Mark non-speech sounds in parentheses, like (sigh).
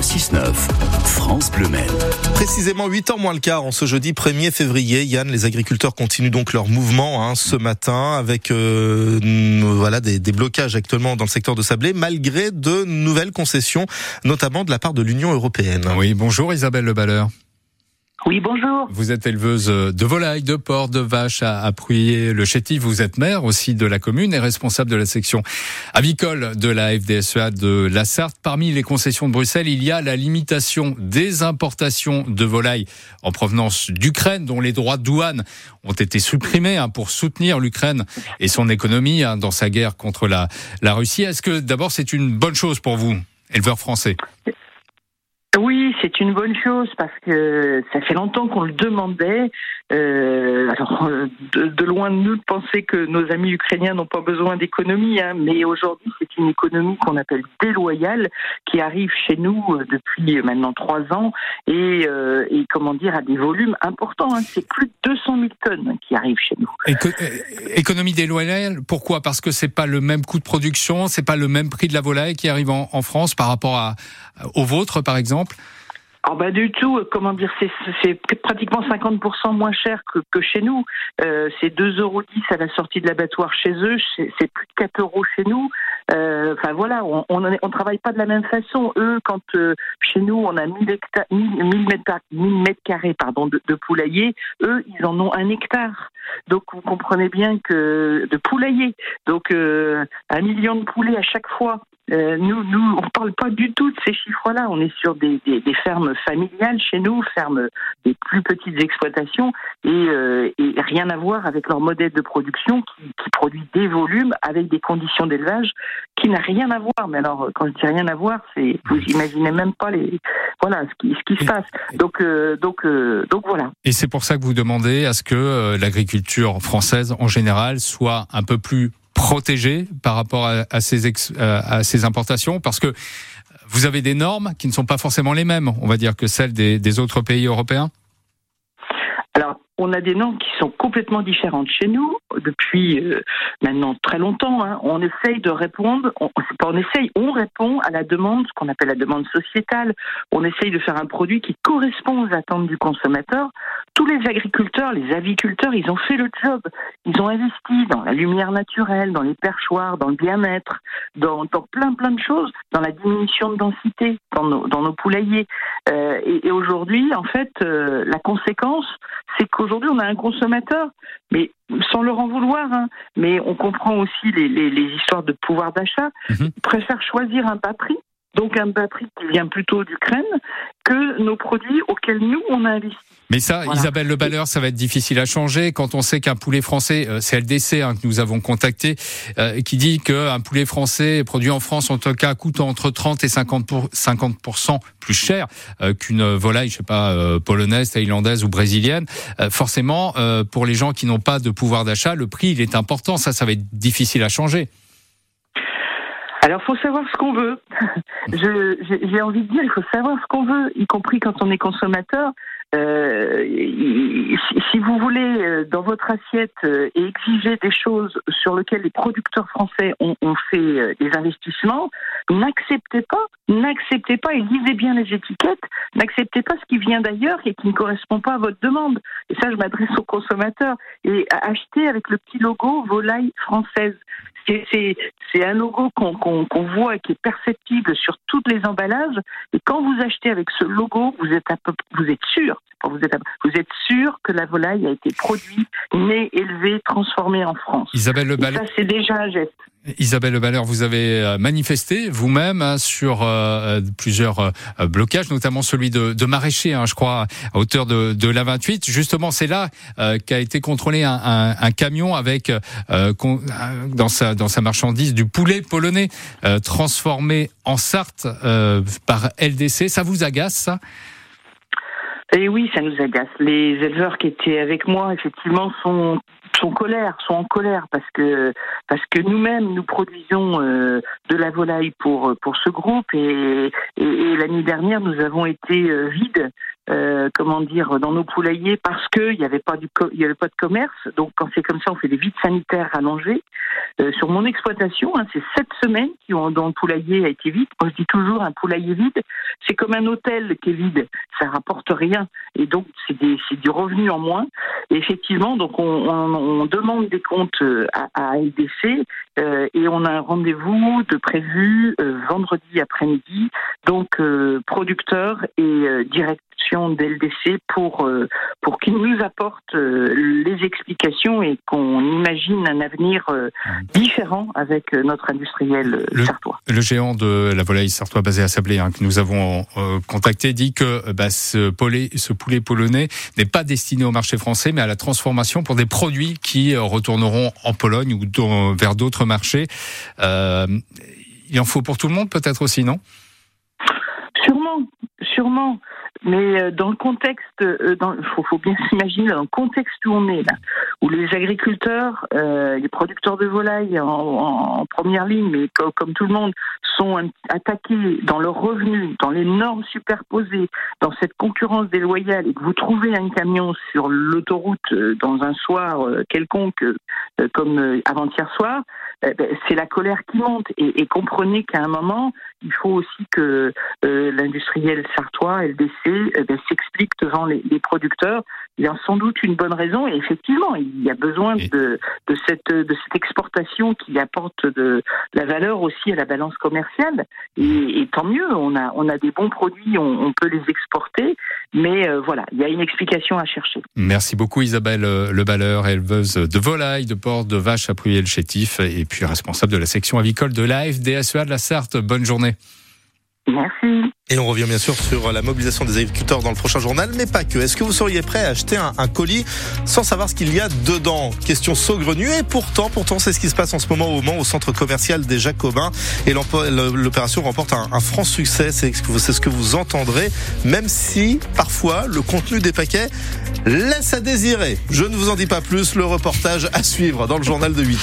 le 6-9, France Bleu Maine. Précisément 8 ans moins le quart, en ce jeudi 1er février, Yann, les agriculteurs continuent donc leur mouvement hein, ce matin avec euh, voilà des, des, blocages actuellement dans le secteur de Sablé, malgré de nouvelles concessions, notamment de la part de l'Union européenne. Oui, bonjour Isabelle Le Balleur. Oui, bonjour. Vous êtes éleveuse de volailles, de porcs, de vaches à, à le chétif Vous êtes maire aussi de la commune et responsable de la section avicole de la FDSEA de la Sarthe. Parmi les concessions de Bruxelles, il y a la limitation des importations de volailles en provenance d'Ukraine, dont les droits de douane ont été supprimés hein, pour soutenir l'Ukraine et son économie hein, dans sa guerre contre la, la Russie. Est-ce que d'abord c'est une bonne chose pour vous, éleveurs français? Oui, c'est une bonne chose parce que ça fait longtemps qu'on le demandait. Euh, alors, euh, de, loin de nous de penser que nos amis ukrainiens n'ont pas besoin d'économie, hein, mais aujourd'hui, c'est une économie qu'on appelle déloyale qui arrive chez nous euh, depuis maintenant trois ans et, comment dire à des volumes importants. Hein. C'est plus de 200 000 tonnes qui arrivent chez nous. économie déloyale, pourquoi? Parce que c'est pas le même coût de production, c'est pas le même prix de la volaille qui arrive en, France par rapport au vôtre, par exemple? Alors bah du tout, euh, comment dire, c'est pratiquement 50% moins cher que, chez nous. Euh, c'est 2,10 euros à la sortie de l'abattoir chez eux, c'est plus de 4 euros chez nous. Euh, enfin voilà, on, on, travaille pas de la même façon. Eux, quand chez nous on a 1000, hectares, 1000, mètres, carrés pardon, de, de poulailler, eux ils en ont un hectare. Donc vous comprenez bien que de poulailler, donc un million de poulets à chaque fois. Euh, nous, on parle pas du tout de ces chiffres-là. On est sur des, fermes familiales chez nous, fermes des plus petites exploitations, et, euh, rien à voir avec leur modèle de production qui, produit des volumes avec des conditions d'élevage qui n'a rien à voir. Mais alors, quand je dis rien à voir, vous imaginez même pas les voilà ce qui, se passe. Donc euh, donc voilà. Et c'est pour ça que vous demandez à ce que l'agriculture française en général soit un peu plus protégée par rapport à, à ces ex, à ces importations, parce que vous avez des normes qui ne sont pas forcément les mêmes, on va dire, que celles des, des autres pays européens? Alors, on a des normes qui sont complètement différentes chez nous depuis euh, maintenant très longtemps. Hein. On essaye de répondre, on, on essaye, on répond à la demande, ce qu'on appelle la demande sociétale. On essaye de faire un produit qui correspond aux attentes du consommateur. Tous les agriculteurs, les aviculteurs, ils ont fait le job. Ils ont investi dans la lumière naturelle, dans les perchoirs, dans le bien-être, dans, plein plein de choses, dans la diminution de densité dans nos, poulaillers. Euh, et, aujourd'hui, en fait, euh, la conséquence, c'est qu'aujourd'hui aujourd'hui, on a un consommateur, mais sans leur en vouloir, hein, mais on comprend aussi les, les, les histoires de pouvoir d'achat, mmh. préfère choisir un bas prix donc un batterie qui vient plutôt d'Ukraine, que nos produits auxquels nous, on a investi. Mais ça, Isabelle Le Balleur, ça va être difficile à changer quand on sait qu'un poulet français, euh, c'est LDC hein, que nous avons contacté, euh, qui dit qu'un poulet français produit en France, en tout cas, coûte entre 30 et 50 pour, 50% plus cher euh, qu'une volaille, je sais pas, euh, polonaise, thaïlandaise ou brésilienne. Euh, forcément, pour les gens qui n'ont pas de pouvoir d'achat, le prix, il est important. Ça, ça va être difficile à changer. Alors, faut savoir ce qu'on veut. (laughs) J'ai envie de dire, il faut savoir ce qu'on veut, y compris quand on est consommateur. Euh, si vous voulez, euh, dans votre assiette, euh, exiger des choses sur lesquelles les producteurs français ont, ont fait des investissements, n'acceptez pas, n'acceptez pas et lisez bien les étiquettes, n'acceptez pas ce qui vient d'ailleurs et qui ne correspond pas à votre demande. Et ça, je m'adresse aux consommateurs. Et achetez avec le petit logo volaille française. C'est un logo qu'on qu voit et qui est perceptible sur tous les emballages. Et quand vous achetez avec ce logo, vous êtes, peu, vous êtes sûr, vous êtes, vous êtes sûr que la volaille a été produite, née, élevée, transformée en France. Isabelle Le Ça, c'est déjà un geste. Isabelle Le vous avez euh, manifesté vous-même hein, sur euh, plusieurs euh, blocages, notamment celui de, de Maraîcher, hein, je crois, à hauteur de, de la 28. Justement, c'est là euh, qu'a été contrôlé un, un, un camion avec dans sa dans sa marchandise du poulet polonais transformé en Sarthe par LDC. Ça vous agace ça? Et eh oui, ça nous agace. Les éleveurs qui étaient avec moi, effectivement, sont sont colère, sont en colère parce que parce que nous-mêmes nous produisons euh, de la volaille pour pour ce groupe et, et, et l'année dernière nous avons été euh, vides euh, comment dire, dans nos poulaillers parce qu'il n'y avait pas du, il y avait pas de commerce. Donc quand c'est comme ça, on fait des vides sanitaires rallongés. Euh, sur mon exploitation, hein, c'est sept semaines qui ont, dont le poulailler a été vide. Moi, je dis toujours un poulailler vide, c'est comme un hôtel qui est vide, ça rapporte rien et donc c'est du revenu en moins. Et effectivement, donc on, on, demande des comptes euh, à, à LDC euh, et on a un rendez-vous de prévu euh, vendredi après-midi. Donc producteur et pour euh, pour qu'ils nous apportent euh, les explications et qu'on imagine un avenir euh, différent avec notre industriel le, sartois. Le géant de la volaille sartois basé à Sablé hein, que nous avons contacté dit que bah, ce, poulet, ce poulet polonais n'est pas destiné au marché français mais à la transformation pour des produits qui retourneront en Pologne ou vers d'autres marchés. il en faut pour tout le monde peut-être aussi, non? Sûrement, sûrement. Mais euh, dans le contexte, il euh, faut, bien s'imaginer dans le contexte où on est là, où les agriculteurs, euh, les producteurs de volailles en, première ligne, mais comme, tout le monde, sont attaqués dans leurs revenus, dans les normes superposées, dans cette concurrence déloyale, et que vous trouvez un camion sur l'autoroute dans un soir quelconque, comme avant-hier soir, eh ben, c'est la colère qui monte. Et, comprenez qu'à un moment, il faut aussi que l'industriel sartois, LDC, eh ben, s'explique devant les, producteurs. Il y a sans doute une bonne raison et effectivement, il y a besoin de, de, cette, de cette exportation qui apporte de la valeur aussi à la balance commerciale. Et, tant mieux, on a, on a des bons produits, on, peut les exporter, mais euh, voilà, il y a une explication à chercher. Merci beaucoup Isabelle euh, Le Balleur, éleveuse de volailles, de porc, de vaches à le chétif et puis responsable de la section avicole de l'AFDSEA de la Sarthe. Bonne journée. Merci. Et on revient bien sûr sur la mobilisation des agriculteurs dans le prochain journal, mais pas que. Est-ce que vous seriez prêt à acheter un, colis sans savoir ce qu'il y a dedans? Question saugrenue. Et pourtant, pourtant, c'est ce qui se passe en ce moment au Mans, au centre commercial des Jacobins. Et l'opération remporte un, franc succès. C'est ce que vous entendrez, même si parfois le contenu des paquets laisse à désirer. Je ne vous en dis pas plus. Le reportage à suivre dans le journal de 8 heures.